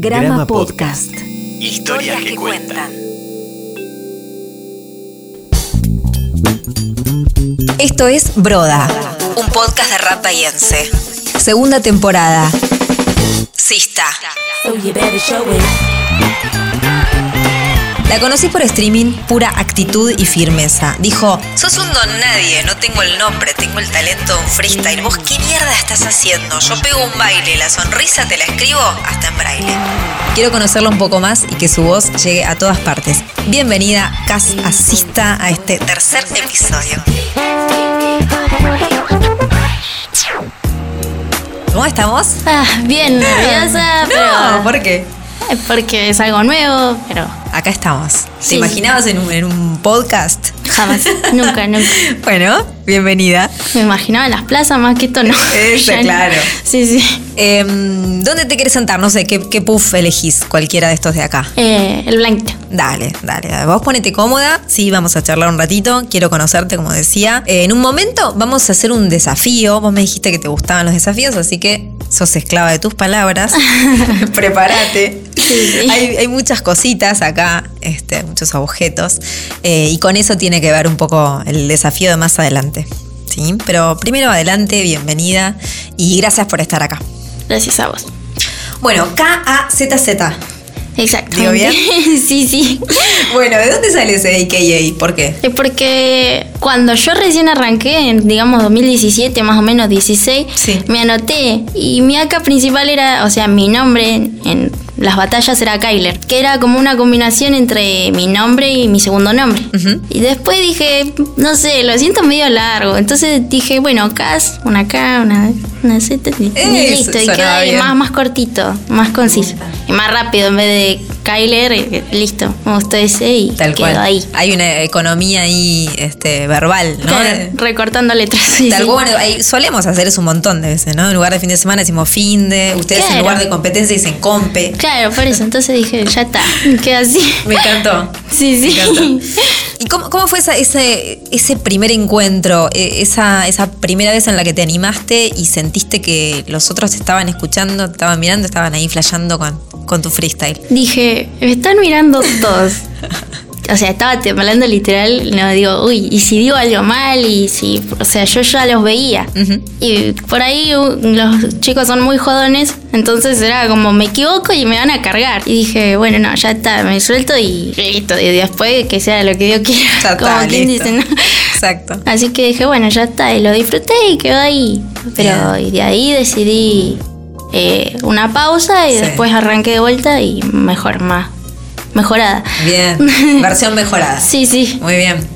Grama Podcast. Historias que cuentan. Esto es Broda, un podcast de rap bahiense. Segunda temporada. Sista. La conocí por streaming, pura actitud y firmeza. Dijo, sos un don nadie, no tengo el nombre, tengo el talento de un freestyle. ¿Vos qué mierda estás haciendo? Yo pego un baile, la sonrisa te la escribo hasta en braille. Quiero conocerla un poco más y que su voz llegue a todas partes. Bienvenida, Cas Asista, a este tercer episodio. ¿Cómo estamos? Ah, bien nerviosa, No, pero ¿por qué? Es porque es algo nuevo, pero Acá estamos. ¿Te Sí. imaginabas en un, en un podcast? jamás, nunca, nunca. Bueno, bienvenida. Me imaginaba en las plazas más que esto no. Eso, Ya no. claro. Sí, sí. Em, ¿Dónde te quieres sentar? No sé, ¿qué, qué puff elegís? Cualquiera de estos de acá. Eh, el blanquito. Dale, dale, dale. Vos ponete cómoda. Sí, vamos a charlar un ratito. Quiero conocerte, como decía. Eh, en un momento vamos a hacer un desafío. Vos me dijiste que te gustaban los desafíos, así que sos esclava de tus palabras. Prepárate. Sí, sí. Hay, hay muchas cositas acá, este, muchos objetos. eh, y con eso tiene que ver un poco el desafío de más adelante. ¿sí? Pero primero adelante, bienvenida y gracias por estar acá. Gracias a vos. Bueno, K-A-Z-Z. Exacto. ¿Digo bien? sí, sí. Bueno, ¿de dónde sale ese AKA? ¿Por qué? Es porque cuando yo recién arranqué, en digamos 2017, más o menos 16, Sí. me anoté y mi acá principal era, o sea, mi nombre en las batallas era Kyler, que era como una combinación entre mi nombre y mi segundo nombre. Y después dije, no sé, lo siento medio largo. Entonces dije, bueno, Cas, una K, una, una Z, y, listo. Y queda más, más cortito, más conciso. Y más rápido, en vez de Kyler, eh, listo, gustó ese y Tal quedó cual. ahí. Hay una economía ahí este, verbal, ¿no? Claro, recortando letras. sí, Tal sí. cual, bueno, ahí solemos hacer eso un montón de veces, ¿no? En lugar de fin de semana decimos fin de, ustedes en lugar de competencia dicen compe. Claro, por eso. Entonces dije, ya está, queda así. Me encantó. Sí, sí. Me encantó. ¿Y cómo, cómo fue esa- ese, ese primer encuentro, eh, esa, esa primera vez en la que te animaste y sentiste que los otros te estaban escuchando, te estaban mirando, estaban ahí flasheando con, con tu freestyle? Dije, me están mirando todos. O sea, estaba temblando literal. No digo, uy, y si digo algo mal, y si. O sea, yo ya los veía. Y por ahí los chicos son muy jodones, entonces era como me equivoco y me van a cargar. Y dije, bueno, no, ya está, me suelto y listo. Y después que sea lo que Dios quiera. Ya como está, quien listo. dice, ¿no? Exacto. Así que dije, bueno, ya está, y lo disfruté y quedó ahí. Pero y de ahí decidí eh, una pausa y Sí. después arranqué de vuelta y mejor, más mejorada. Bien, versión mejorada. Sí, sí, Muy bien.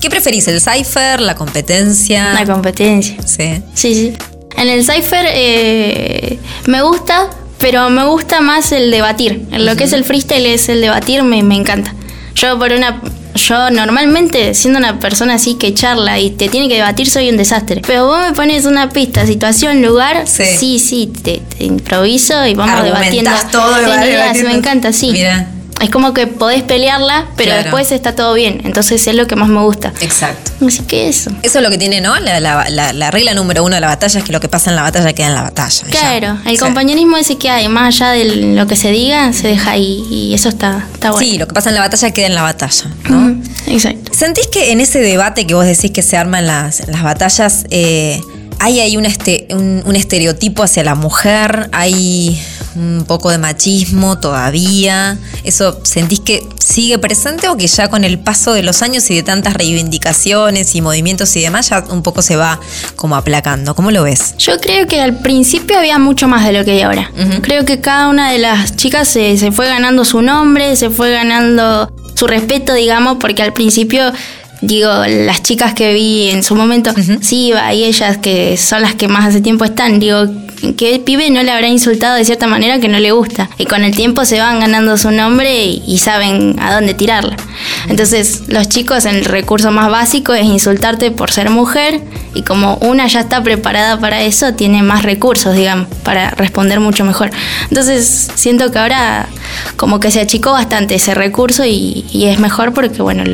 ¿Qué preferís, el cipher, la competencia? la competencia. Sí. Sí, sí. En el Cypher eh, me gusta, pero me gusta más el debatir. En lo que es el freestyle es el debatir, me, me encanta. Yo por una... Yo normalmente, siendo una persona así que charla y te tiene que debatir, soy un desastre. Pero vos me pones una pista, situación, lugar, Sí. sí, sí, te, te improviso y vamos debatiendo. Todo ideas, debatiendo. me encanta, sí. Mira. Es como que podés pelearla, pero Claro. después está todo bien. Entonces es lo que más me gusta. Exacto. Así que eso. Eso es lo que tiene, ¿no? La, la- la- la regla número uno de la batalla es que lo que pasa en la batalla queda en la batalla. ya. Claro, el compañerismo ese que hay, más allá de lo que se diga, se deja ahí y eso está, está bueno. Sí, lo que pasa en la batalla queda en la batalla, ¿no? Exacto. ¿Sentís que en ese debate que vos decís que se arma en las, en las batallas, eh, hay ahí un, este, un, un estereotipo hacia la mujer? ¿Hay un poco de machismo todavía? ¿Eso sentís que sigue presente o que ya con el paso de los años y de tantas reivindicaciones y movimientos y demás ya un poco se va como aplacando? ¿Cómo lo ves? Yo creo que al principio había mucho más de lo que hay ahora. Creo que cada una de las chicas se, se fue ganando su nombre, se fue ganando su respeto, digamos, porque al principio, digo, las chicas que vi en su momento, sí, va, y ellas que son las que más hace tiempo están, digo, que el pibe no le habrá insultado de cierta manera que no le gusta. Y con el tiempo se van ganando su nombre y, saben a dónde tirarla. Entonces, los chicos, el recurso más básico es insultarte por ser mujer. Y como una ya está preparada para eso, tiene más recursos, digamos, para responder mucho mejor. Entonces, siento que ahora como que se achicó bastante ese recurso y, y es mejor porque, bueno,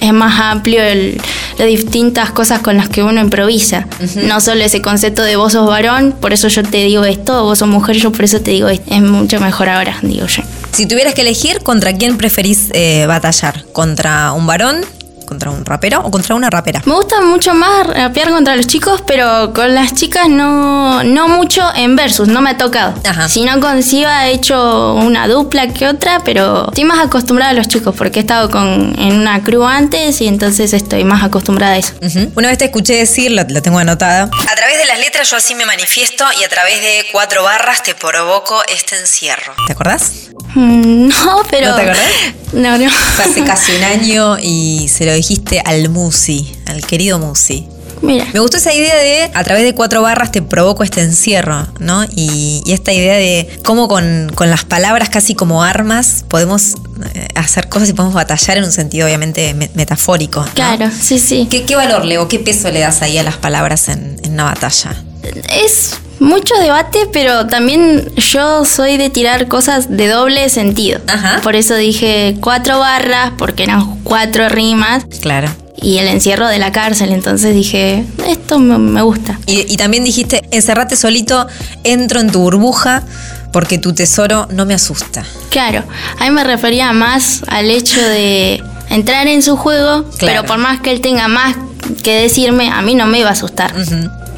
es más amplio el, las distintas cosas con las que uno improvisa. No solo ese concepto de vos sos varón, por eso yo te digo esto, vos sos mujer, yo por eso te digo esto. Es mucho mejor ahora, digo yo. Si tuvieras que elegir, ¿contra quién preferís eh, batallar? ¿Contra un varón contra un rapero o contra una rapera? Me gusta mucho más rapear contra los chicos, pero con las chicas no, no mucho en versus, no me ha tocado. Ajá. Si no con Siva he hecho una dupla que otra, pero estoy más acostumbrada a los chicos porque he estado con, en una crew antes y entonces estoy más acostumbrada a eso. Una vez te escuché decir, lo, lo tengo anotado. A través de las letras yo así me manifiesto y a través de cuatro barras te provoco este encierro. ¿Te acordás? Mm, No, pero... ¿No te acordás? No, no. Fue hace casi un año y se lo dijiste al Musi, al querido Musi. Mira. Me gustó esa idea de a través de cuatro barras te provoco este encierro, ¿no? Y, y esta idea de cómo con, con las palabras casi como armas podemos eh, hacer cosas y podemos batallar en un sentido obviamente me- metafórico. ¿no? Claro, sí, sí. ¿Qué, qué valor le o qué peso le das ahí a las palabras en, en una batalla? Es mucho debate, pero también yo soy de tirar cosas de doble sentido. Ajá. Por eso dije cuatro barras, porque eran cuatro rimas. Claro. Y el encierro de la cárcel, entonces dije, esto me, gusta. Y, y también dijiste, encerrate solito, entro en tu burbuja porque tu tesoro no me asusta. Claro, a mí me refería más al hecho de entrar en su juego, Claro. pero por más que él tenga más que decirme, a mí no me iba a asustar.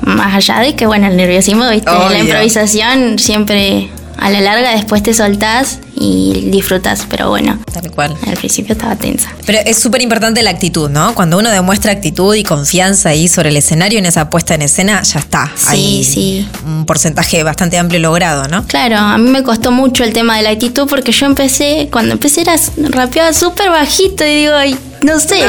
Más allá de que, bueno, el nerviosismo, ¿viste? Obvio. la improvisación siempre a la larga después te soltás y disfrutas, pero bueno, Tal cual. al principio estaba tensa. Pero es súper importante la actitud, ¿no? Cuando uno demuestra actitud y confianza ahí sobre el escenario en esa puesta en escena, ya está. Sí, Hay sí. Un porcentaje bastante amplio logrado, ¿no? Claro, a mí me costó mucho el tema de la actitud porque yo empecé, cuando empecé era rapeaba súper bajito y digo, ay, no sé.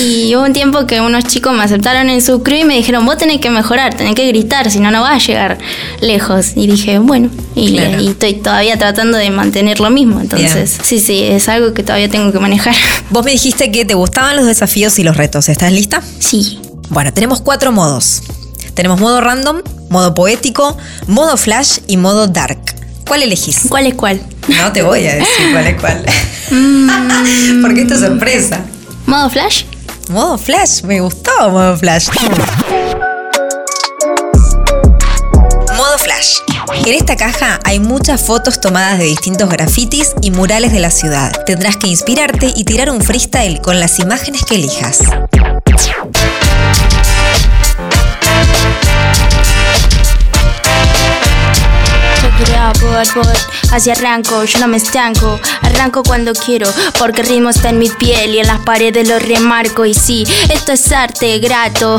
Y hubo un tiempo que unos chicos me aceptaron en su crew y me dijeron, vos tenés que mejorar, tenés que gritar, si no, no vas a llegar lejos. Y dije, bueno, y, Claro. y estoy todavía tratando de mantener lo mismo. Entonces, sí, sí, es algo que todavía tengo que manejar. Vos me dijiste que te gustaban los desafíos y los retos. ¿Estás lista? sí. Bueno, tenemos cuatro modos. Tenemos modo random, modo poético, modo flash y modo dark. ¿Cuál elegís? ¿Cuál es cuál? No te voy a decir cuál es cuál. Porque esto es sorpresa. ¿Modo flash? Modo flash, me gustó modo flash. Modo flash. En esta caja hay muchas fotos tomadas de distintos grafitis y murales de la ciudad. Tendrás que inspirarte y tirar un freestyle con las imágenes que elijas. Así arranco, yo no me estanco. Arranco cuando quiero, porque el ritmo está en mi piel y en las paredes lo remarco. Y sí, esto es arte grato.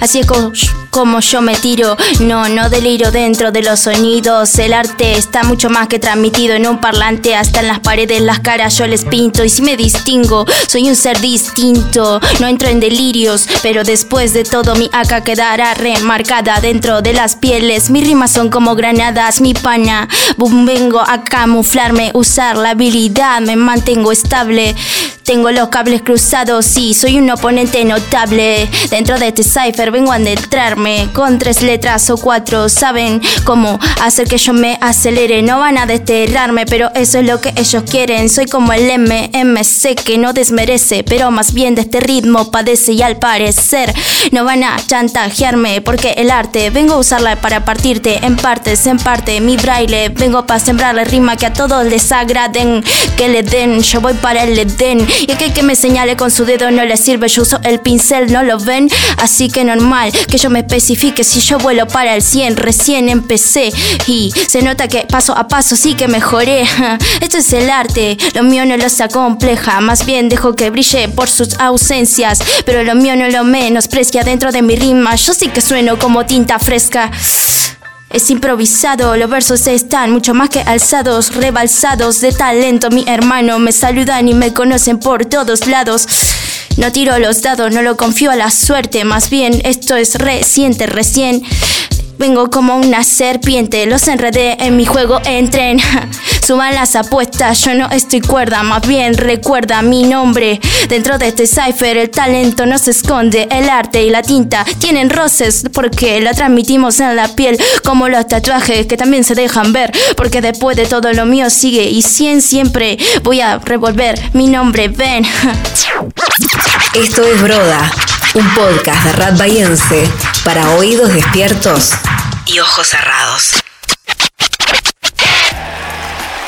Así es co- como yo me tiro. No, no deliro dentro de los sonidos. El arte está mucho más que transmitido en un parlante. Hasta en las paredes, las caras yo les pinto. Y si me distingo, soy un ser distinto. No entro en delirios, pero después de todo, mi acá quedará remarcada dentro de las pieles. Mis rimas son como granadas, mi pana. Vengo a camuflarme, usar la habilidad, me mantengo estable. Tengo los cables cruzados, sí, soy un oponente notable. Dentro de este cipher vengo a adentrarme con tres letras o cuatro. Saben cómo hacer que yo me acelere. No van a desterrarme, pero eso es lo que ellos quieren. Soy como el MMC que no desmerece, pero más bien de este ritmo padece y al parecer no van a chantajearme porque el arte vengo a usarla para partirte en partes, en parte. Mi braille vengo para sembrar la rima que a todos les agraden, que le den. Yo voy para el Edén y aquel que me señale con su dedo no le sirve. Yo uso el pincel, no lo ven, así que normal que yo me especifique si yo vuelo para el 100. Recién empecé y se nota que paso a paso sí que mejoré. Esto es el arte, lo mío no lo se acompleja, más bien dejo que brille por sus ausencias, pero lo mío no lo menosprecia dentro de mi rima. Yo sí que sueno como tinta fresca. Es improvisado, los versos están mucho más que alzados, rebalsados de talento. Mi hermano me saludan y me conocen por todos lados. No tiro los dados, no lo confío a la suerte, más bien esto es reciente, recién. Vengo como una serpiente, los enredé en mi juego entren. Suban las apuestas, yo no estoy cuerda, más bien recuerda mi nombre. Dentro de este cipher el talento no se esconde, el arte y la tinta tienen roces porque la transmitimos en la piel, como los tatuajes que también se dejan ver, porque después de todo lo mío sigue y cien siempre voy a revolver mi nombre, ven. Esto es Broda, un podcast de Rap Bayense para oídos despiertos y ojos cerrados.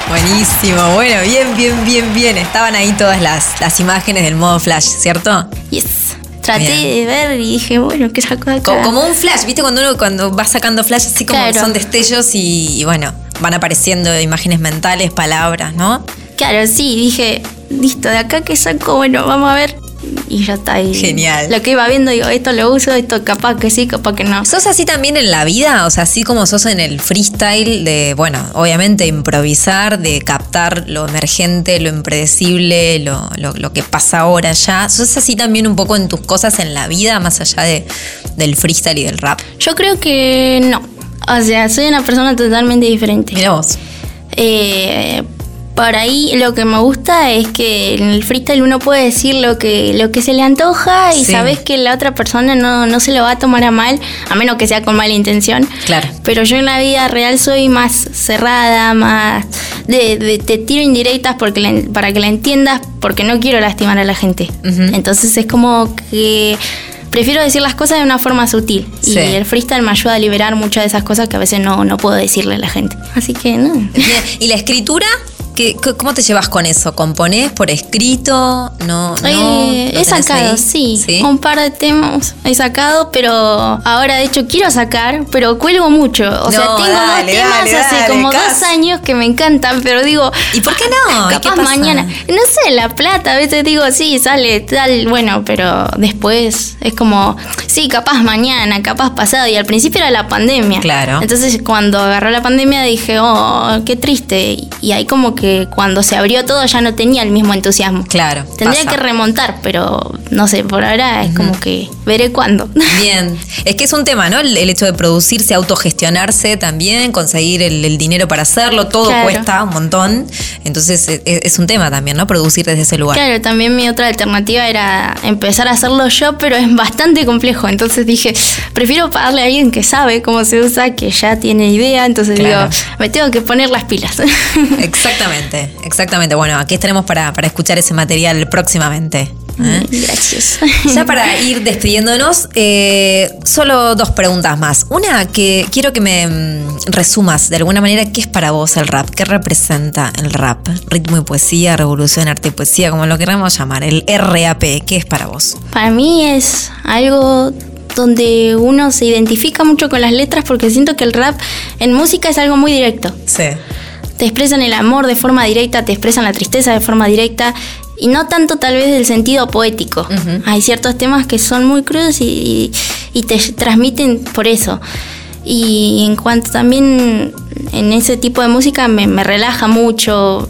Buenísimo, bueno, bien, bien, bien, bien. Estaban ahí todas las, las imágenes del modo flash, ¿cierto? Yes. Traté de ver y dije, bueno, ¿qué saco de acá? Co- Como, un flash, ¿viste? Cuando uno cuando va sacando flash, así como Claro. son destellos y, y bueno, van apareciendo imágenes mentales, palabras, ¿no? Claro, sí, dije, listo, de acá que saco, bueno, vamos a ver. Y ya está ahí. Genial. Lo que iba viendo, digo, esto lo uso, esto capaz que sí, capaz que no. ¿Sos así también en la vida? O sea, así como sos en el freestyle de, bueno, obviamente improvisar, de captar lo emergente, lo impredecible, lo, lo- lo que pasa ahora ya. ¿Sos así también un poco en tus cosas en la vida, más allá de, del freestyle y del rap? Yo creo que no. O sea, soy una persona totalmente diferente. Mira vos. Eh, por ahí lo que me gusta es que en el freestyle uno puede decir lo que, lo que se le antoja y Sí. sabes que la otra persona no, no se lo va a tomar a mal, a menos que sea con mala intención. Claro. Pero yo en la vida real soy más cerrada, más de, de- te tiro indirectas porque la- para que la entiendas, porque no quiero lastimar a la gente. Entonces es como que prefiero decir las cosas de una forma sutil. Sí. Y el freestyle me ayuda a liberar muchas de esas cosas que a veces no, no puedo decirle a la gente. Así que no. ¿Y la escritura? ¿Qué, qué- ¿Cómo te llevas con eso? ¿Componés por escrito? ¿No? Eh, ¿Lo he sacado, sí, Un par de temas he sacado, pero ahora de hecho quiero sacar, pero cuelgo mucho. O sea, No, tengo dale, dos temas dale, hace dale, como Cas. dos años que me encantan, pero digo. ¿Y por qué no? ¿Y qué Capaz pasa? mañana. No sé, la plata, a veces digo, sí, sale tal, bueno, pero después es como, sí, capaz mañana, capaz pasado. Y al principio era la pandemia. Claro. Entonces cuando agarró la pandemia dije, oh, qué triste. Y ahí como que cuando se abrió todo ya no tenía el mismo entusiasmo. Claro. Tendría pasa. que remontar, pero no sé, por ahora es como que veré cuándo. Bien, es que es un tema, ¿no? El, el hecho de producirse, autogestionarse también, conseguir el, el dinero para hacerlo, todo Claro. cuesta un montón. Entonces es, es un tema también, ¿no? Producir desde ese lugar. Claro, también mi otra alternativa era empezar a hacerlo yo, pero es bastante complejo. Entonces dije, prefiero pagarle a alguien que sabe cómo se usa, que ya tiene idea. Entonces Claro. digo, me tengo que poner las pilas. Exactamente, exactamente. Bueno, aquí estaremos para, para escuchar ese material próximamente. ¿Eh? Gracias. Ya para ir despidiéndonos, eh, solo dos preguntas más. Una que quiero que me mm, resumas de alguna manera qué es para vos el rap, qué representa el rap, ritmo y poesía, revolución, arte y poesía, como lo queramos llamar, el RAP, ¿qué es para vos? Para mí es algo donde uno se identifica mucho con las letras porque siento que el rap en música es algo muy directo. Sí. te expresan el amor de forma directa, te expresan la tristeza de forma directa y no tanto tal vez del sentido poético. Hay ciertos temas que son muy crudos y, te transmiten por eso. Y en cuanto también en ese tipo de música me, me relaja mucho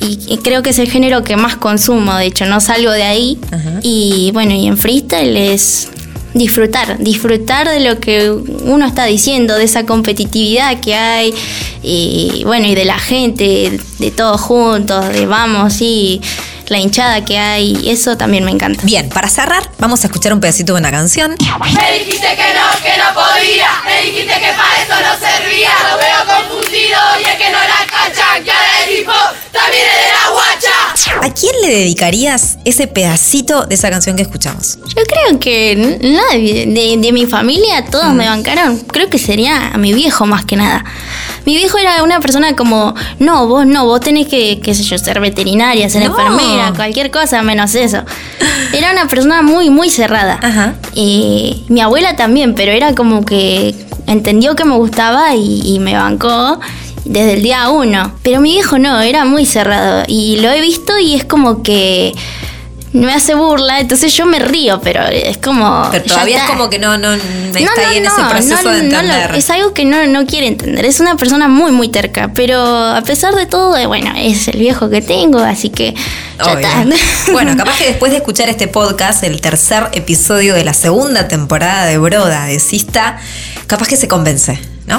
y, creo que es el género que más consumo, de hecho, no salgo de ahí. Ajá. Y bueno, y en freestyle es disfrutar, disfrutar de lo que uno está diciendo, de esa competitividad que hay, y bueno, y de la gente, de todos juntos, de vamos, y la hinchada que hay, eso también me encanta. Bien, para cerrar, vamos a escuchar un pedacito de una canción. Me dijiste que no, que no podía. Me dijiste que para eso no servía. Lo veo confundido y es que no la cacha. Que ahora el tipo también es de la guacha. ¿A quién le dedicarías ese pedacito de esa canción que escuchamos? Yo creo que nadie de, de mi familia, todos me bancaron. Creo que sería a mi viejo más que nada. Mi viejo era una persona como, no, vos no, vos tenés que, qué sé yo, ser veterinaria, ser No. enfermera, cualquier cosa menos eso. Era una persona muy, muy cerrada. Ajá. Y mi abuela también, pero era como que entendió que me gustaba y, y me bancó desde el día uno. Pero mi viejo no, era muy cerrado. Y lo he visto y es como que me hace burla, entonces yo me río, pero es como... Pero todavía es como que no, no, está No, no, ahí en ese proceso no, de no lo- entender. es algo que no, no quiere entender. Es una persona muy, muy terca. Pero a pesar de todo, eh, bueno, es el viejo que tengo, así que ya Obvio. está. Bueno, capaz que después de escuchar este podcast, el tercer episodio de la segunda temporada de Broda de Sista, capaz que se convence, ¿no?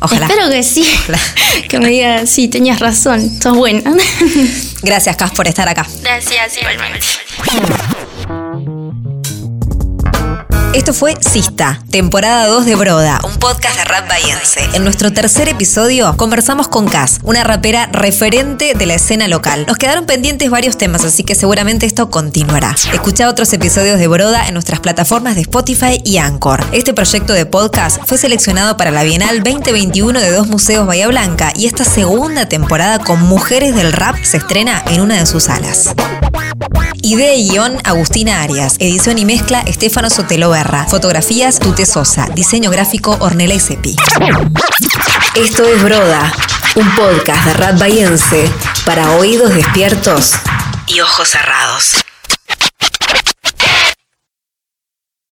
Ojalá. Espero que sí. Ojalá. que me diga, sí, tenías razón, sos buena. Gracias, Cas, por estar acá. Gracias, igualmente. Esto fue Sista, temporada 2 de Broda, un podcast de rap bahiense. En nuestro tercer episodio conversamos con Cas, una rapera referente de la escena local. Nos quedaron pendientes varios temas, así que seguramente esto continuará. Escucha otros episodios de Broda en nuestras plataformas de Spotify y Anchor. Este proyecto de podcast fue seleccionado para la Bienal 2021 de dos museos Bahía Blanca y esta segunda temporada con mujeres del rap se estrena en una de sus salas. Idea y guion Agustina Arias. Edición y mezcla Estefano Sotelo Berra. Fotografías Tute Sosa. Diseño gráfico Ornella Isepi. Esto es Broda, un podcast de Rat Bahiense para oídos despiertos y ojos cerrados.